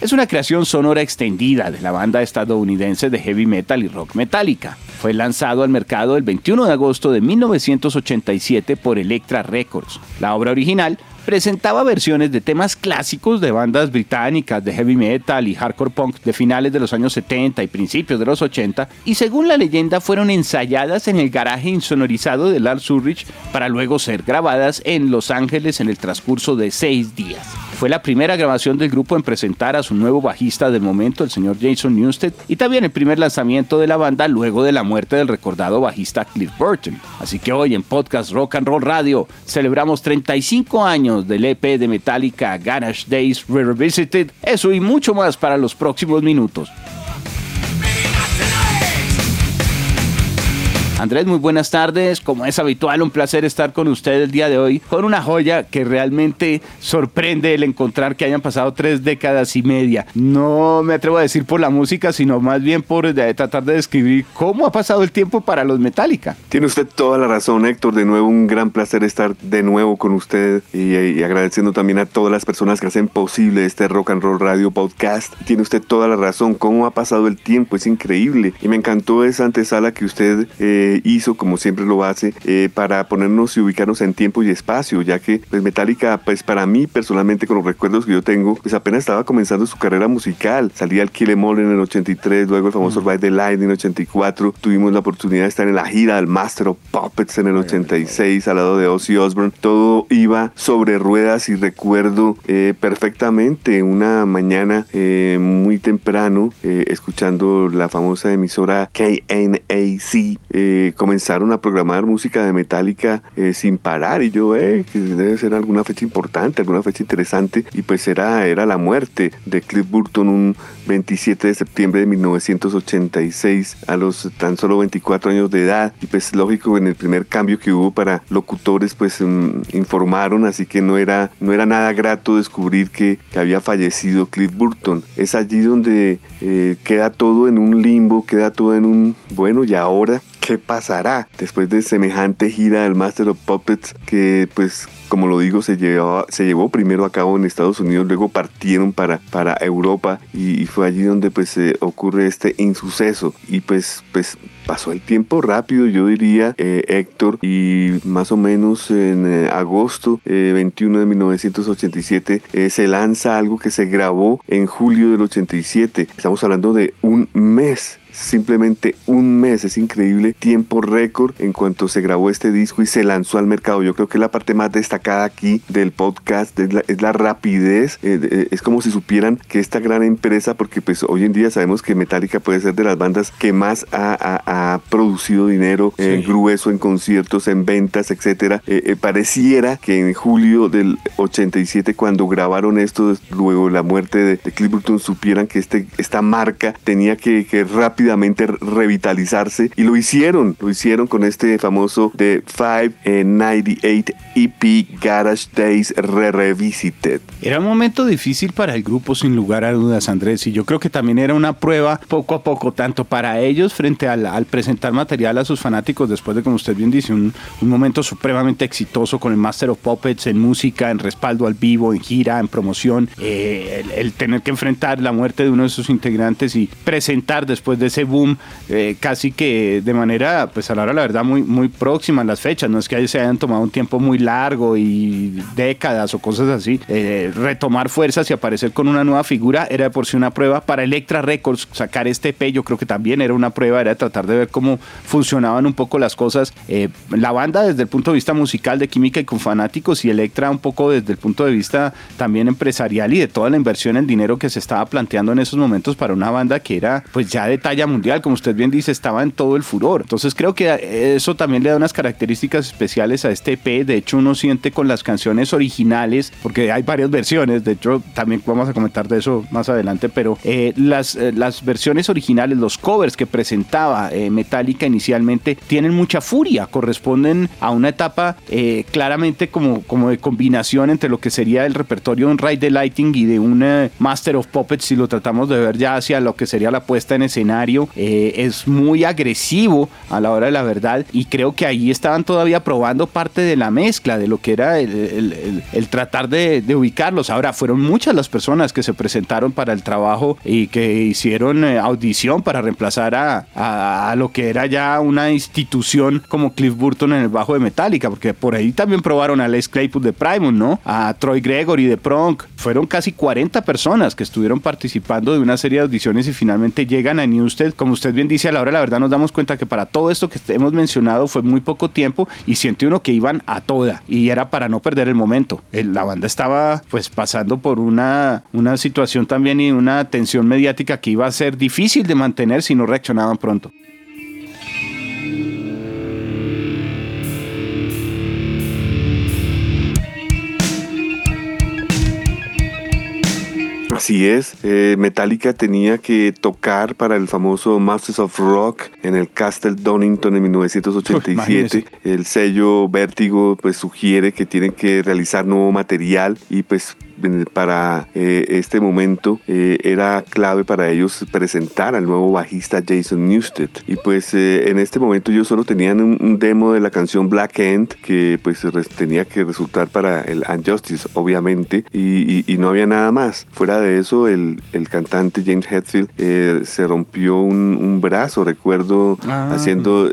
es una creación sonora extendida de la banda estadounidense de heavy metal y rock metálica. Fue lanzado al mercado el 21 de agosto de 1987 por Elektra Records. La obra original presentaba versiones de temas clásicos de bandas británicas de heavy metal y hardcore punk de finales de los años 70 y principios de los 80 y según la leyenda fueron ensayadas en el garaje insonorizado de Lars Ulrich para luego ser grabadas en Los Ángeles en el transcurso de seis días. Fue la primera grabación del grupo en presentar a su nuevo bajista del momento, el señor Jason Newsted, y también el primer lanzamiento de la banda luego de la muerte del recordado bajista Cliff Burton. Así que hoy en Podcast Rock and Roll Radio celebramos 35 años del EP de Metallica Garage Days Revisited, eso y mucho más para los próximos minutos. Andrés, muy buenas tardes. Como es habitual, un placer estar con usted el día de hoy con una joya que realmente sorprende el encontrar que hayan pasado tres décadas y media. No me atrevo a decir por la música, sino más bien por tratar de describir cómo ha pasado el tiempo para los Metallica. Tiene usted toda la razón, Héctor. De nuevo, un gran placer estar de nuevo con usted y, agradeciendo también a todas las personas que hacen posible este Rock and Roll Radio Podcast. Tiene usted toda la razón. Cómo ha pasado el tiempo, es increíble. Y me encantó esa antesala que usted... Eh, hizo, como siempre lo hace, eh, para ponernos y ubicarnos en tiempo y espacio, ya que pues, Metallica, pues para mí personalmente, con los recuerdos que yo tengo, pues apenas estaba comenzando su carrera musical. Salía el Kill Em All en el 83, luego el famoso Ride the Light en el 84. Tuvimos la oportunidad de estar en la gira del Master of Puppets en el 86 al lado de Ozzy Osbourne. Todo iba sobre ruedas y recuerdo eh, perfectamente una mañana eh, muy temprano escuchando la famosa emisora KNAC comenzaron a programar música de Metallica eh, sin parar y yo, eh, que debe ser alguna fecha importante, alguna fecha interesante y pues era, era la muerte de Cliff Burton un 27 de septiembre de 1986 a los tan solo 24 años de edad y pues lógico en el primer cambio que hubo para locutores pues mm, informaron así que no era, no era nada grato descubrir que, que había fallecido Cliff Burton. Es allí donde eh, queda todo en un limbo, queda todo en un bueno y ahora qué pasará después de semejante gira del Master of Puppets que pues como lo digo se llevó, se llevó primero a cabo en Estados Unidos luego partieron para, para Europa y, fue allí donde pues ocurre este insuceso. Y pues pues pasó el tiempo rápido yo diría eh, Héctor y más o menos en eh, agosto 21 eh, de 1987 se lanza algo que se grabó en julio del 87 estamos hablando de un mes simplemente un mes, es increíble, tiempo récord en cuanto se grabó este disco y se lanzó al mercado. Yo creo que la parte más destacada aquí del podcast es la, rapidez, eh, eh, es como si supieran que esta gran empresa, porque pues hoy en día sabemos que Metallica puede ser de las bandas que más ha, producido dinero en grueso, en conciertos, en ventas, etcétera. Eh, pareciera que en julio del 87 cuando grabaron esto, luego la muerte de, Cliff Burton, supieran que este, esta marca tenía que, que rápidamente revitalizarse y lo hicieron, lo hicieron con este famoso The 598 EP Garage Days Revisited. Era un momento difícil para el grupo sin lugar a dudas Andrés y yo creo que también era una prueba poco a poco tanto para ellos frente al, presentar material a sus fanáticos después de como usted bien dice un, momento supremamente exitoso con el Master of Puppets en música, en respaldo al vivo, en gira, en promoción, eh, el tener que enfrentar la muerte de uno de sus integrantes y presentar después de ese boom eh, casi que de manera, pues a la hora la verdad, muy, muy próxima en las fechas. No es que se hayan tomado un tiempo muy largo y décadas o cosas así. Eh, retomar fuerzas y aparecer con una nueva figura era de por sí una prueba. Para Electra Records sacar este EP yo creo que también era una prueba, era tratar de ver cómo funcionaban un poco las cosas. Eh, la banda desde el punto de vista musical de química y con fanáticos y Electra un poco desde el punto de vista también empresarial y de toda la inversión, el dinero que se estaba planteando en esos momentos para una banda que era pues ya de talla talla mundial, como usted bien dice, estaba en todo el furor. Entonces creo que eso también le da unas características especiales a este EP. De hecho, uno siente con las canciones originales, porque hay varias versiones, de hecho también vamos a comentar de eso más adelante, pero eh, las, eh, las versiones originales, los covers que presentaba eh, Metallica inicialmente, tienen mucha furia, corresponden a una etapa claramente como, como de combinación entre lo que sería el repertorio de un Ride the Lighting y de un Master of Puppets, si lo tratamos de ver ya hacia lo que sería la puesta en escenario, es muy agresivo a la hora de la verdad y creo que ahí estaban todavía probando parte de la mezcla, de lo que era el, tratar de, de, ubicarlos. Ahora, fueron muchas las personas que se presentaron para el trabajo y que hicieron eh, audición para reemplazar a, a, lo que era ya una institución como Cliff Burton en el bajo de Metallica, porque por ahí también probaron a Les Claypool de Primus, ¿no? A Troy Gregory de Pronk. Fueron casi 40 personas que estuvieron participando de una serie de audiciones y finalmente llegan a Newsted. Como usted bien dice, a la hora la verdad nos damos cuenta que para todo esto que hemos mencionado fue muy poco tiempo y siente uno que iban a toda y era para no perder el momento. La banda estaba pues pasando por una, una situación también y una tensión mediática que iba a ser difícil de mantener si no reaccionaban pronto. Así es, eh, Metallica tenía que tocar para el famoso Masters of Rock en el Castle Donington en 1987. el sello Vértigo pues sugiere que tienen que realizar nuevo material y pues para eh, este momento eh, era clave para ellos presentar al nuevo bajista Jason Newsted. Y pues eh, en este momento ellos solo tenían un, demo de la canción Black End que pues tenía que resultar para el Unjustice, obviamente, y, no había nada más. Fuera de eso, el, el cantante James Hetfield se rompió un, brazo, recuerdo, ah. haciendo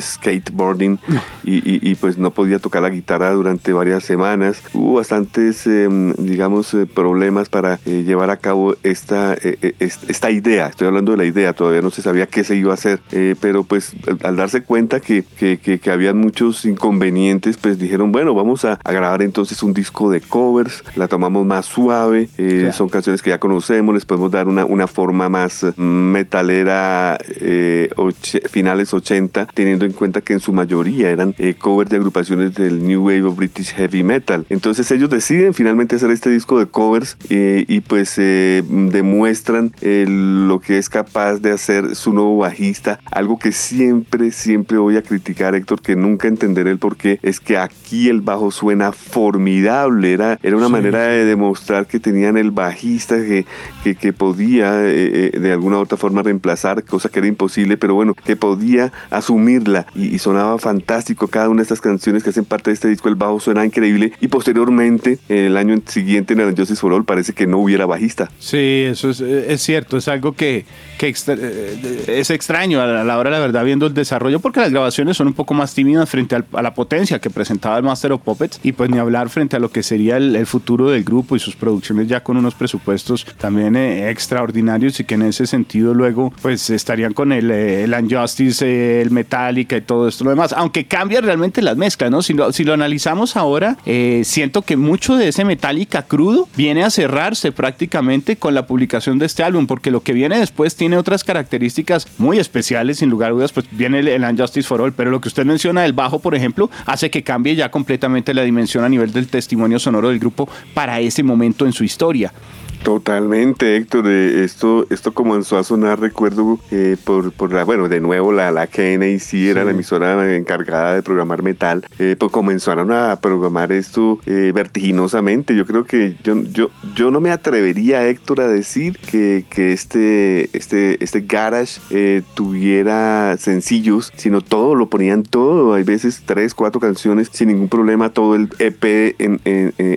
skateboarding y, y, pues no podía tocar la guitarra durante varias semanas. Hubo bastantes em, digamos, eh, problemas para eh, llevar a cabo esta, eh, esta idea. Estoy hablando de la idea, todavía no se sabía qué se iba a hacer, pero pues al darse cuenta que, que, que, habían muchos inconvenientes, pues dijeron, bueno, vamos a, grabar entonces un disco de covers, la tomamos más suave, son canciones que ya conocemos, les podemos dar una, una forma más metalera finales 80, teniendo en cuenta que en su mayoría eran covers de agrupaciones del New Wave of British Heavy Metal. Entonces ellos deciden finalmente hacer este disco de covers eh, y pues eh, demuestran eh, lo que es capaz de hacer su nuevo bajista. Algo que siempre, siempre voy a criticar, Héctor, que nunca entenderé el por qué, es que aquí el bajo suena formidable. Era, era una manera de demostrar que tenían el bajista que, que, podía de alguna u otra forma reemplazar, cosa que era imposible, pero bueno, que podía asumirla y, sonaba fantástico cada una de estas canciones que hacen parte de este disco. El bajo suena increíble y posteriormente, el año siguiente en el Justice for All parece que no hubiera bajista. Sí, eso es, es cierto, es algo que, que eh, es extraño a la hora, la verdad, viendo el desarrollo, porque las grabaciones son un poco más tímidas frente a la potencia que presentaba el Master of Puppets, y pues ni hablar frente a lo que sería el, futuro del grupo y sus producciones ya con unos presupuestos también eh, extraordinarios y que en ese sentido luego pues estarían con el, eh, el Unjustice, el Metallica y todo esto lo demás, aunque cambia realmente las mezclas, ¿no? Si lo, si lo analizamos ahora, siento que mucho de ese Metallica crudo viene a cerrarse prácticamente con la publicación de este álbum, porque lo que viene después tiene otras características muy especiales, sin lugar a dudas, pues viene el, el Unjustice for All, pero lo que usted menciona del bajo, por ejemplo, hace que cambie ya completamente la dimensión a nivel del testimonio sonoro del grupo para ese momento en su historia. Totalmente, Héctor. esto, esto comenzó a sonar, recuerdo, eh, por, por la, bueno, de nuevo la, la KNAC era la emisora encargada de programar metal, eh, pues comenzaron a programar esto eh, vertiginosamente. Yo creo que yo, yo, yo no me atrevería, Héctor, a decir que, que este, este, este garage eh, tuviera sencillos, sino todo, lo ponían todo. Hay veces tres, cuatro canciones sin ningún problema. Todo el EP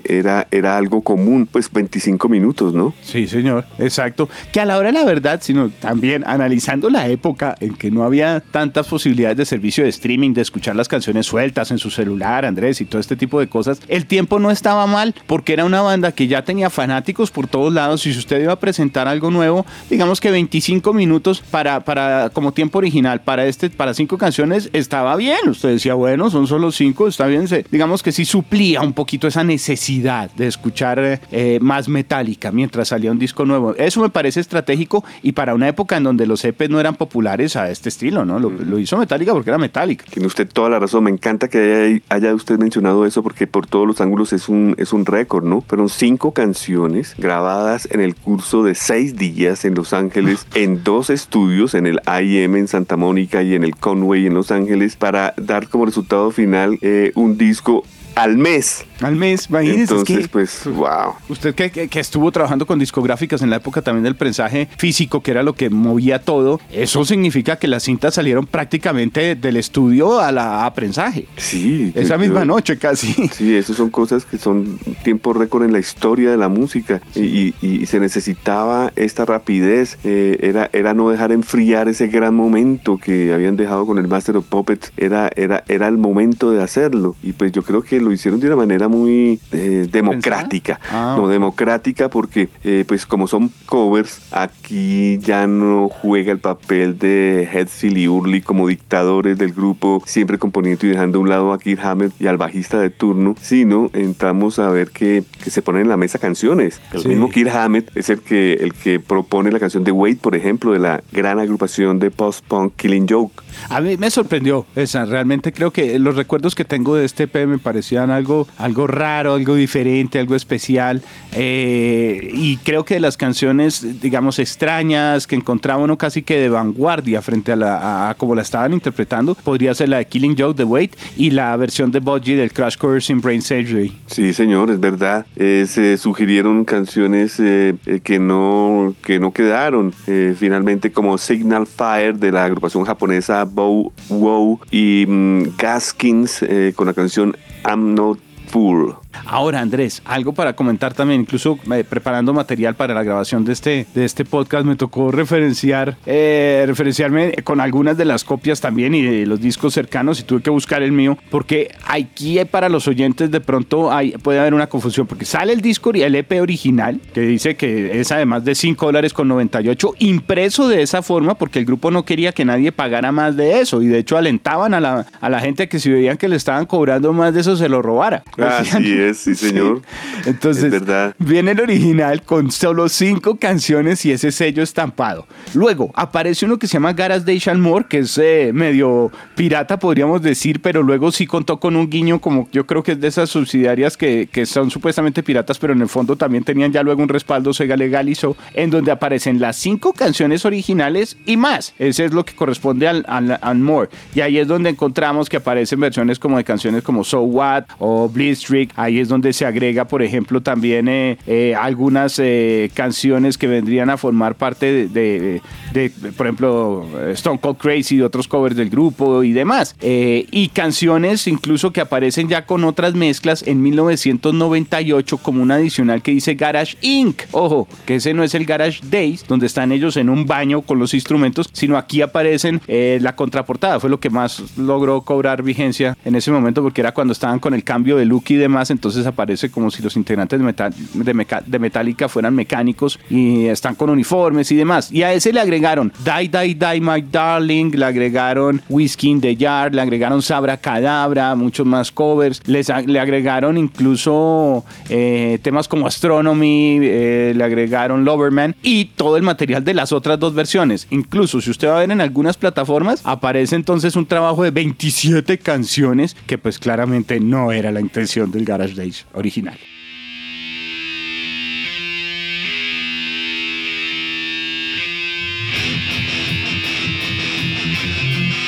era, era algo común, pues 25 minutos. ¿No? Sí, señor, exacto. Que a la hora de la verdad, sino también analizando la época en que no había tantas posibilidades de servicio de streaming, de escuchar las canciones sueltas en su celular, Andrés, y todo este tipo de cosas, el tiempo no estaba mal porque era una banda que ya tenía fanáticos por todos lados y si usted iba a presentar algo nuevo, digamos que 25 minutos para, para como tiempo original para este para cinco canciones estaba bien. Usted decía, bueno, son solo cinco, está bien. digamos que sí suplía un poquito esa necesidad de escuchar eh, más metálica mientras salía un disco nuevo. Eso me parece estratégico y para una época en donde los EPs no eran populares a este estilo, ¿no? Lo, lo hizo Metallica porque era Metallica. Tiene usted toda la razón. Me encanta que haya, haya usted mencionado eso porque por todos los ángulos es un, es un récord, ¿no? Fueron cinco canciones grabadas en el curso de seis días en Los Ángeles, en dos estudios, en el IM en Santa Mónica y en el Conway en Los Ángeles, para dar como resultado final eh, un disco al mes. Al mes, imagínese. Entonces, pues, wow. Usted que, que, que, estuvo trabajando con discográficas en la época también del prensaje físico, que era lo que movía todo, eso significa que las cintas salieron prácticamente del estudio a la a prensaje. Sí. Esa misma creo, noche casi. Sí, eso son cosas que son tiempo récord en la historia de la música y, y, y se necesitaba esta rapidez, eh, era, era no dejar enfriar ese gran momento que habían dejado con el Master of Puppets, era, era, era el momento de hacerlo y pues yo creo que lo hicieron de una manera muy eh, democrática. Ah, no democrática porque, eh, pues como son covers, aquí ya no juega el papel de Hetfield y Urley como dictadores del grupo, siempre componiendo y dejando a un lado a Kirk Hammett y al bajista de turno, sino entramos a ver que, que se ponen en la mesa canciones. El sí. mismo Kirk Hammett es el que, el que propone la canción de Wade, por ejemplo, de la gran agrupación de post-punk Killing Joke. A mí me sorprendió esa, realmente creo que los recuerdos que tengo de este EP me parecían algo, algo raro, algo diferente, algo especial. Eh, y creo que de las canciones, digamos, extrañas que encontraba uno casi que de vanguardia frente a, la, a, como la estaban interpretando, podría ser la de Killing Joke de Wade y la versión de Budgie del Crash Course in Brain Surgery. Sí, señor, es verdad. Eh, se sugirieron canciones eh, que, no, que no quedaron. Eh, finalmente, como Signal Fire de la agrupación japonesa Bow Wow y mm, Gaskins con la canción I'm Not pool. Ahora, Andrés, algo para comentar también, incluso eh, preparando material para la grabación de este, de este podcast, me tocó referenciar, eh, referenciarme con algunas de las copias también y de los discos cercanos y tuve que buscar el mío, porque aquí para los oyentes de pronto hay, puede haber una confusión, porque sale el disco y el EP original, que dice que es además de 5 dólares con 98, impreso de esa forma, porque el grupo no quería que nadie pagara más de eso, y de hecho alentaban a la, a la gente que si veían que le estaban cobrando más de eso, se lo robara. Así es, sí señor. Sí. Entonces, es verdad. viene el original con solo cinco canciones y ese sello estampado. Luego aparece uno que se llama Garas de More, que es eh, medio pirata, podríamos decir, pero luego sí contó con un guiño como yo creo que es de esas subsidiarias que, que son supuestamente piratas, pero en el fondo también tenían ya luego un respaldo, Sega legalizó, en donde aparecen las cinco canciones originales y más. Ese es lo que corresponde al, al, al More. Y ahí es donde encontramos que aparecen versiones como de canciones como So What o Blitzstreak. Ahí es donde se agrega, por ejemplo, también eh, eh, algunas eh, canciones que vendrían a formar parte de, de, de, por ejemplo, Stone Cold Crazy y otros covers del grupo y demás. y canciones incluso que aparecen ya con otras mezclas en 1998 como una adicional que dice Garage Inc. Ojo, que ese no es el Garage Days, donde están ellos en un baño con los instrumentos, sino aquí aparecen la contraportada. Fue lo que más logró cobrar vigencia en ese momento porque era cuando estaban con el cambio de look y demás, entonces aparece como si los integrantes de, metal, de, Meca, Metallica fueran mecánicos y están con uniformes y demás. Y a ese le agregaron Die, Die, Die, My Darling, le agregaron Whiskey in the Yard, le agregaron Sabra Cadabra, muchos más covers, les, le agregaron incluso eh, temas como Astronomy, eh, le agregaron Loverman y todo el material de las otras dos versiones. Incluso si usted va a ver en algunas plataformas, aparece entonces un trabajo de 27 canciones que pues claramente no era la intención del Garage Days original.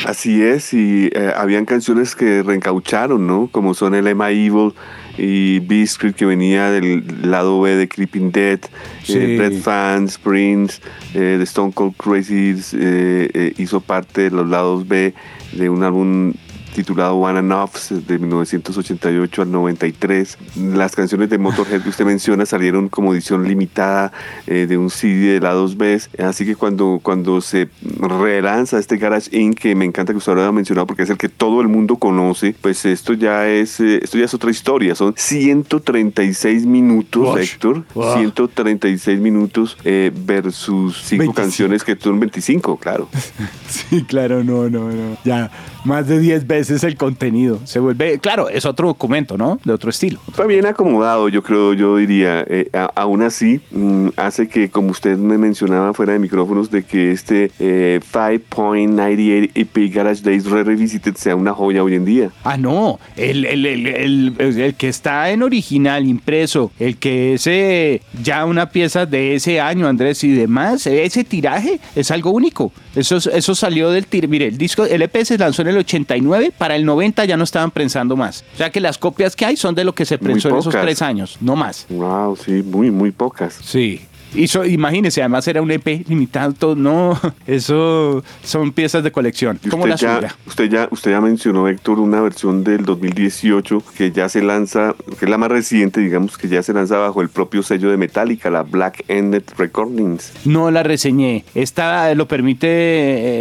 Así es, y eh, habían canciones que reencaucharon, ¿no? Como son el Emma Evil y Beast que venía del lado B de Creeping Dead, sí. eh, Red Fans, Prince, eh, The Stone Cold Crazy eh, hizo parte de los lados B de un álbum titulado One and Offs de 1988 al 93. Las canciones de Motorhead que usted menciona salieron como edición limitada eh, de un CD de lados B. Así que cuando, cuando se relanza este Garage Inc., que me encanta que usted lo haya mencionado porque es el que todo el mundo conoce, pues esto ya es, eh, esto ya es otra historia. Son 136 minutos. Héctor. Wow. 136 minutos eh, versus 5 canciones que son 25, claro. sí, claro, no, no, no. Ya más de 10 veces el contenido. Se vuelve, claro, es otro documento, ¿no? De otro estilo. Está bien acomodado, yo creo, yo diría. Eh, a- aún así, mm, hace que, como usted me mencionaba fuera de micrófonos, de que este eh, 5.98 EP Garage Days Re Revisited sea una joya hoy en día. Ah, no, el, el- el- el- que está en original, impreso, el que es eh, ya una pieza de ese año, Andrés, y demás, ese tiraje es algo único. Eso, es- eso salió del tir. Mire, el disco, el EP se lanzó en el 89, para el 90 ya no estaban prensando más. O sea que las copias que hay son de lo que se prensó en esos tres años, no más. Wow, sí, muy, muy pocas. Sí. Y so- imagínese, además era un EP limitado, todo, no, eso son piezas de colección. Como la usted, ya, suya. usted, ya, usted ya mencionó, Héctor, una versión del 2018 que ya se lanza, que es la más reciente, digamos, que ya se lanza bajo el propio sello de Metallica, la Black Ended Recordings. No la reseñé. Esta lo permite,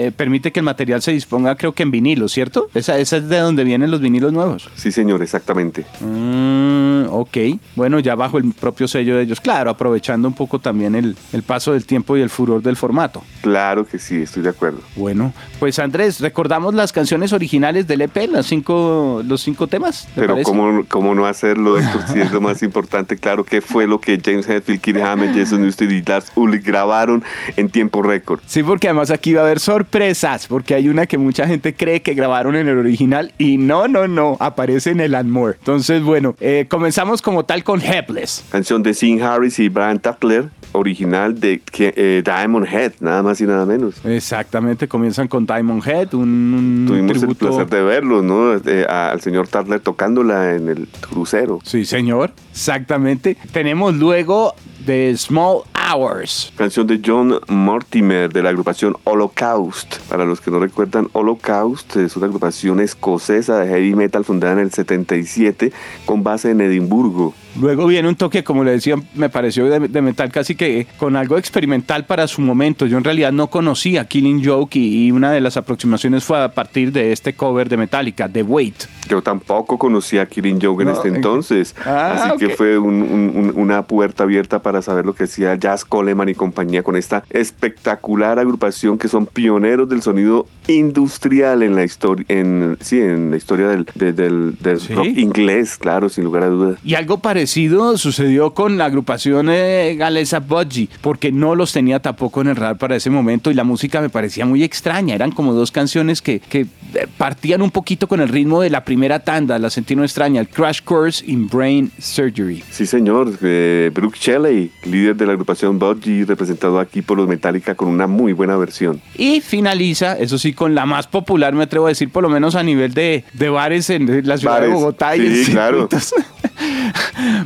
eh, permite que el material se disponga, creo que en vinilo, ¿cierto? Esa, esa es de donde vienen los vinilos nuevos. Sí, señor, exactamente. Mm, ok. Bueno, ya bajo el propio sello de ellos. Claro, aprovechando un poco también el, el paso del tiempo y el furor del formato. Claro que sí, estoy de acuerdo. Bueno, pues Andrés, recordamos las canciones originales del EP, las cinco, los cinco temas. ¿te Pero? ¿cómo, ¿cómo no hacerlo, Héctor? Si es lo más importante, claro, ¿qué fue lo que James Hetfield, Kirk Hammett, Jason Newsted y Lars Ulrich grabaron en tiempo récord? Sí, porque además aquí va a haber sorpresas, porque hay una que mucha gente cree que grabaron en el original y no, no, no, aparece en el More. Entonces, bueno, eh, comenzamos como tal con Helpless. Canción de Sean Harris y Brian Tatler, original de eh, Diamond Head, nada más y nada menos. Exactamente, comienzan con Diamond Head, un, Tuvimos el placer de verlo, ¿no? Eh, al señor Tatler tocándola en el crucero. Sí, señor, exactamente. Tenemos luego The Small Hours. Canción de John Mortimer de la agrupación Holocaust. Para los que no recuerdan, Holocaust es una agrupación escocesa de heavy metal fundada en el 77 con base en Edimburgo. Luego viene un toque, como le decía, me pareció de, de metal casi que con algo experimental para su momento. Yo en realidad no conocía Killing Joke y, y una de las aproximaciones fue a partir de este cover de Metallica, The Wait. Yo tampoco conocía a Killing Joke en este en- entonces. Ah, así que fue un- un- un- una puerta abierta para saber lo que hacía Jazz Coleman y compañía con esta espectacular agrupación que son pioneros del sonido industrial en la historia, en, sí, en la historia del, de- del, del ¿Sí? rock inglés, claro, sin lugar a dudas. Y algo parecido sucedió con la agrupación eh, galesa Budgie, porque no los tenía tampoco en el radar para ese momento y la música me parecía muy extraña. Eran como dos canciones que, que, eh, partían un poquito con el ritmo de la primera tanda, la sentí no extraña, el Crash Course in Brain Surgery. Sí, señor. Eh, Brooke Shelley, líder de la agrupación Budgie, representado aquí por los Metallica con una muy buena versión. Y finaliza, eso sí, con la más popular, me atrevo a decir, por lo menos a nivel de, de bares en la ciudad de Bogotá y en sí, claro.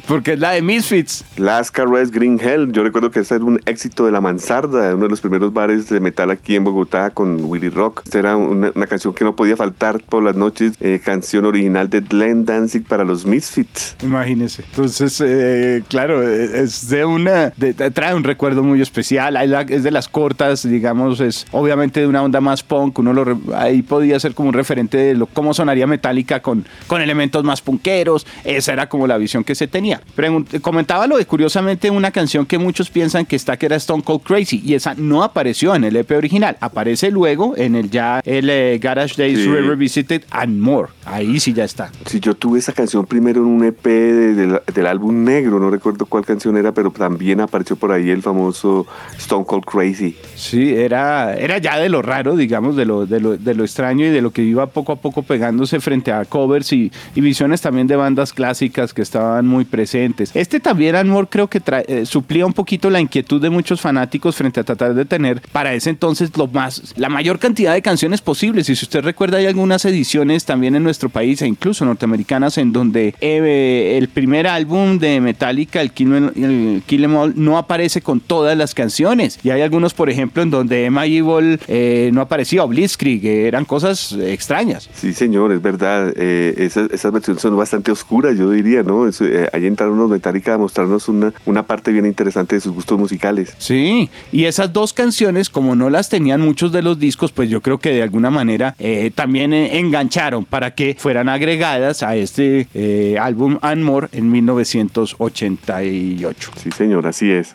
Porque es la de Misfits. Last Caress Green Hell, yo recuerdo que ese era un éxito de la mansarda, uno de los primeros bares de metal aquí en Bogotá con Willy Rock. Esta era una, una canción que no podía faltar por las noches, eh, canción original de Glenn Danzig para los Misfits. Imagínese. Entonces, eh, claro, eh, es de una. de- trae un recuerdo muy especial. Es de las cortas, digamos, es obviamente de una onda más punk. Uno lo, ahí podía ser como un referente de lo, cómo sonaría Metallica con, con elementos más punqueros. Esa era como la visión que se tenía. Pregunt- comentaba lo de curiosamente una canción que muchos piensan que está que era Stone Cold Crazy y esa no apareció en el EP original. Aparece luego en el ya el eh, Garage Days Sí. Revisited and More. Ahí sí ya está. Si yo tuve esa canción primero en un EP de- del- del álbum negro, no recuerdo cuál canción era, pero también apareció por ahí el famoso Stone Cold Crazy. Sí, era, era ya de lo raro, digamos, de lo, de, lo, de lo extraño y de lo que iba poco a poco pegándose frente a covers y, y visiones también de bandas clásicas que estaban muy presentes. Este también, Anmore, creo que tra- eh, suplía un poquito la inquietud de muchos fanáticos frente a tratar de tener para ese entonces lo más, la mayor cantidad de canciones posibles. Y si usted recuerda, hay algunas ediciones también en nuestro país e incluso norteamericanas en donde eh, el primer álbum de Metallica, el Kill, Em- el Kill 'Em All, no aparece con todas las canciones. Y hay algunos, por ejemplo, en donde Emma Evil eh, no aparecía, o Blitzkrieg, eh, eran cosas eh, extrañas. Sí, señor, es verdad. Eh, esas, esas versiones son bastante oscuras, yo diría, ¿no? Es, eh, ahí entraron los Metallica a mostrarnos una, una parte bien interesante de sus gustos musicales. Sí, y esas dos canciones, como no las tenían muchos de los discos, pues yo creo que de alguna manera eh, también eh, engancharon para que fueran agregadas a este eh, álbum And More en 1988. Sí, señor, así es.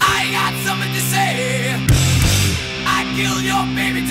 I got something to say. I killed your baby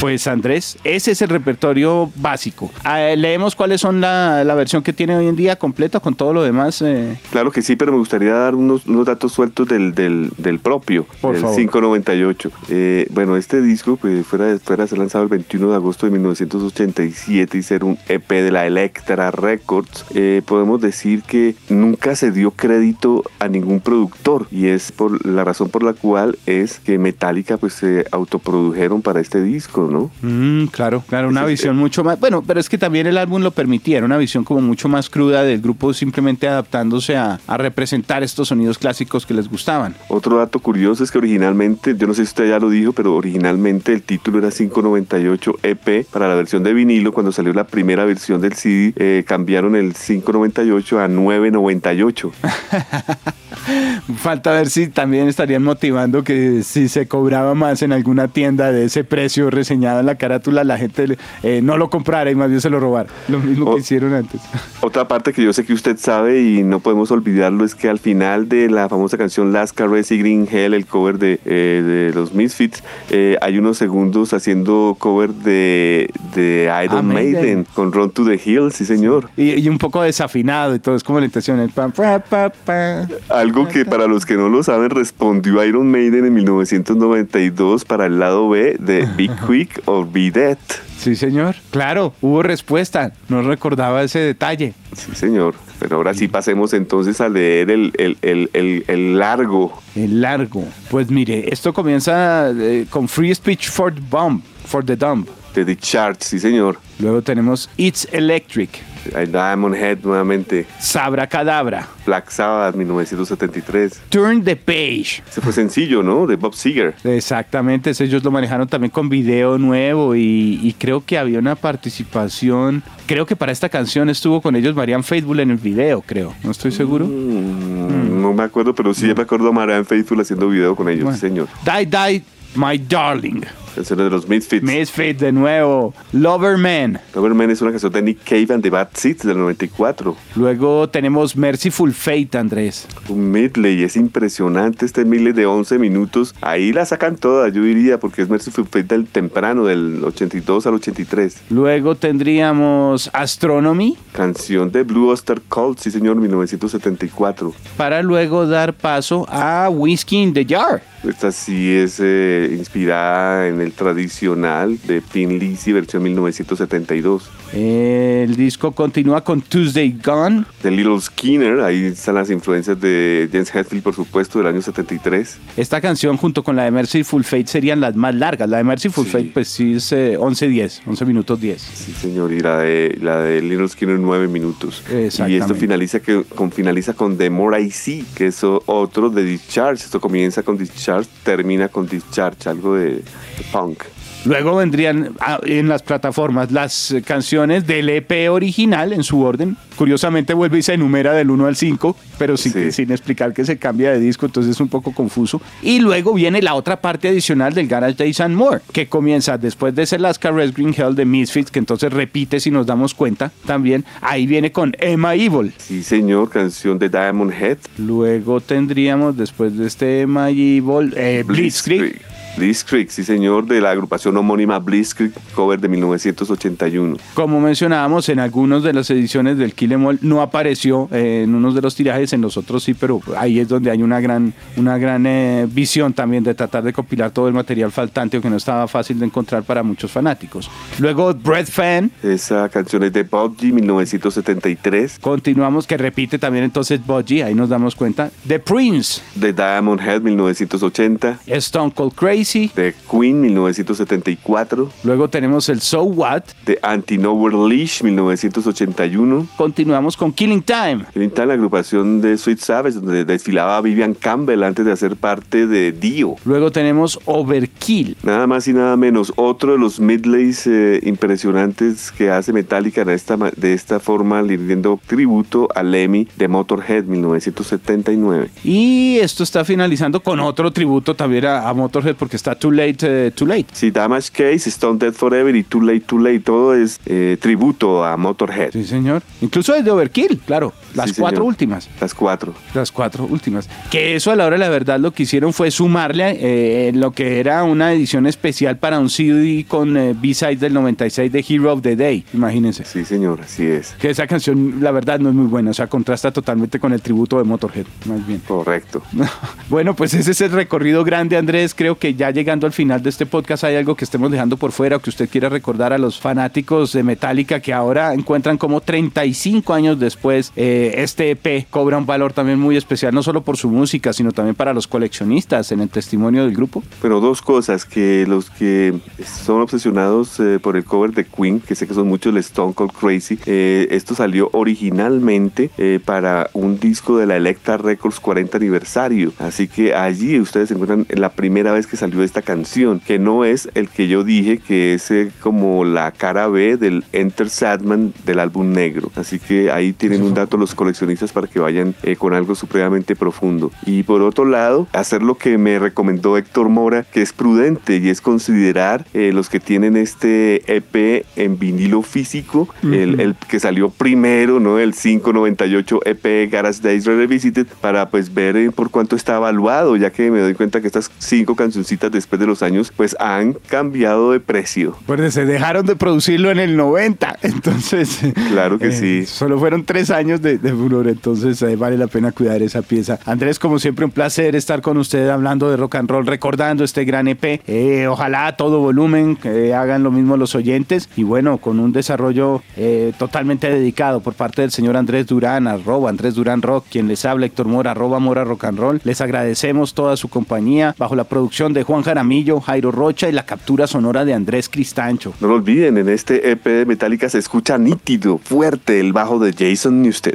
Pues Andrés, ese es el repertorio básico. Ah, leemos cuáles son la, la, versión que tiene hoy en día completa con todo lo demás. Eh. Claro que sí, pero me gustaría dar unos, unos datos sueltos del, del, del propio, Por del favor. 598. Eh, bueno, este disco pues, fuera, fuera de ser lanzado el 21 de agosto de 1987 y ser un EP de la Electra Records, eh, podemos decir que nunca se dio crédito a ningún productor y es por la razón por la cual es que Metallica pues se autoprodujeron para este disco, ¿no? Mm, claro, claro, una es- visión mucho más. Bueno, pero es que también el álbum lo permitía, era una visión como mucho más cruda del grupo simplemente adaptándose a, a representar estos sonidos clásicos que les gustaban. Otro dato curioso es que originalmente, yo no sé si usted ya lo dijo, pero originalmente el título era 598 EP para la versión de vinilo. Cuando salió la primera versión del CD, eh, cambiaron el 598 a 998. Falta ver si también estarían motivando que si se cobraba más en alguna tienda de ese precio reseñado en la carátula, la gente eh, no lo comprara y más bien se lo robara. Lo mismo Oh. que hicieron antes. Otra parte que yo sé que usted sabe y no podemos olvidarlo es que al final de la famosa canción Last Caress y Green Hell, el cover de, eh, de los Misfits, eh, hay unos segundos haciendo cover de, de Iron Ah, Maiden. Maiden. con Run to the Hill, sí señor. Y, y un poco desafinado y todo, es como la intención. El pam, pa, pa, pa. Algo que para los que no lo saben respondió Iron Maiden en 1992 para el lado B de Be Quick or Be Dead. Sí, señor. Claro, hubo respuesta. No recordaba ese detalle. Sí señor. Pero ahora sí pasemos entonces a leer el, el, el, el, el largo. El largo. Pues mire, esto comienza eh, con Free Speech for the Bomb, for the Dumb. De The Charge, sí señor. Luego tenemos It's Electric, Diamond Head nuevamente. Sabra Cadabra, Black Sabbath 1973. Turn the Page. Ese fue sencillo, ¿no? De Bob Seger. Exactamente, ellos lo manejaron también con video nuevo y, y creo que había una participación, creo que para esta canción estuvo con ellos Marianne Faithful en el video, creo, no estoy seguro. Mm, No me acuerdo, pero sí me acuerdo a Marianne Faithful haciendo video con ellos, Bueno. señor. Die Die, My Darling. Canciones de los Misfits. Misfit de nuevo. Loverman. Loverman es una canción de Nick Cave and the Bad Seeds del 94. Luego tenemos Merciful Fate, Andrés. Un medley, es impresionante este medley de 11 minutos. Ahí la sacan todas, yo diría, porque es Merciful Fate del temprano, del 82 al 83. Luego tendríamos Astronomy. Canción de Blue Oyster Cult, sí señor, 1974. Para luego dar paso a Whiskey in the Jar. Esta sí es eh, inspirada en el tradicional de Pin Lizzy, versión 1972. El disco continúa con Tuesday Gone. De Little Skinner, ahí están las influencias de James Hetfield, por supuesto, del año 73. Esta canción junto con la de Merciful Fate serían las más largas. La de Merciful Sí. Fate pues sí es eh, 11-10, 11 minutos 10. Sí, señor, y la de, la de Little Skinner, 9 minutos. Y esto finaliza, que, con, finaliza con The More I See, que es otro de Discharge. Esto comienza con Discharge, termina con Discharge, algo de, de punk. Luego vendrían ah, en las plataformas las canciones del EP original en su orden. Curiosamente vuelve y se enumera del 1 al 5, pero sin, Sí. sin explicar que se cambia de disco, entonces es un poco confuso. Y luego viene la otra parte adicional del Garage Days and More, que comienza después de ese Last Caress Green Hell de Misfits, que entonces repite si nos damos cuenta también. Ahí viene con Emma Evil. Sí, señor, canción de Diamond Head. Luego tendríamos después de este Emma Evil eh, Blitzkrieg. Blitzkrieg, sí señor, de la agrupación homónima Blitzkrieg, cover de 1981. Como mencionábamos, en algunas de las ediciones del Kill Em All no apareció eh, en unos de los tirajes, en los otros sí, pero ahí es donde hay una gran, una gran eh, visión también de tratar de compilar todo el material faltante o que no estaba fácil de encontrar para muchos fanáticos. Luego, Breath Fan, Esa canción es de G, 1973. continuamos, que repite también entonces Budgie, ahí nos damos cuenta. The Prince, De Diamond Head, 1980. Stone Cold Crazy. De Queen, 1974. Luego tenemos el So What. De Anti-Nowhere Leash, 1981. Continuamos con Killing Time. Ahorita la agrupación de Sweet Savage, donde desfilaba Vivian Campbell antes de hacer parte de Dio. Luego tenemos Overkill. Nada más y nada menos, otro de los medleys eh, impresionantes que hace Metallica de esta, de esta forma, rindiendo tributo a Lemmy de Motorhead 1979. Y esto está finalizando con otro tributo también a, a Motorhead, porque porque está Too Late, eh, Too Late. Sí, Damage Case, Stone Dead Forever y Too Late, Too Late, todo es eh, tributo a Motorhead. Sí, señor. Incluso es de Overkill, claro. Las Sí, cuatro señor. últimas. Las cuatro. Las cuatro últimas. Que eso a la hora de la verdad lo que hicieron fue sumarle eh, lo que era una edición especial para un CD con eh, B-Side del 96 de Hero of the Day. Imagínense. Sí, señor, así es. Que esa canción, la verdad, no es muy buena. O sea, contrasta totalmente con el tributo de Motorhead, más bien. Correcto. Bueno, pues ese es el recorrido grande, Andrés. Creo que ya llegando al final de este podcast hay algo que estemos dejando por fuera o que usted quiera recordar a los fanáticos de Metallica que ahora encuentran como 35 años después eh, este EP cobra un valor también muy especial, no solo por su música, sino también para los coleccionistas en el testimonio del grupo. Pero dos cosas, que los que son obsesionados eh, por el cover de Queen, que sé que son muchos, el Stone Cold Crazy, eh, esto salió originalmente para un disco de la Electra Records 40 aniversario. Así que allí ustedes encuentran la primera vez que salió esta canción, que no es el que yo dije, que es eh, como la cara B del Enter Sadman del álbum negro. Así que ahí tienen un dato los coleccionistas para que vayan eh, con algo supremamente profundo. Y por otro lado, hacer lo que me recomendó Héctor Mora, que es prudente y es considerar eh, los que tienen este EP en vinilo físico, el, el que salió primero, ¿no? El 598 EP Garage Days Revisited, para pues ver eh, por cuánto está evaluado, ya que me doy cuenta que estas cinco cancioncitas después de los años pues han cambiado de precio. Pues se dejaron de producirlo en el 90, entonces... Claro que eh, sí. Solo fueron tres años de, de furor, entonces eh, vale la pena cuidar esa pieza. Andrés, como siempre, un placer estar con usted hablando de rock and roll, recordando este gran EP. Eh, ojalá a todo volumen que hagan lo mismo los oyentes y bueno, con un desarrollo totalmente dedicado por parte del señor Andrés Durán, arroba Andrés Durán Rock, quien les habla, Héctor Mora, arroba Mora Rock and Roll. Les agradecemos toda su compañía bajo la producción de Juan Jaramillo, Jairo Rocha y la captura sonora de Andrés Cristancho. No lo olviden, en este EP de Metallica se escucha nítido, fuerte el bajo de Jason Newsted.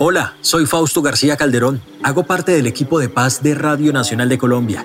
Hola, soy Fausto García Calderón. Hago parte del equipo de paz de Radio Nacional de Colombia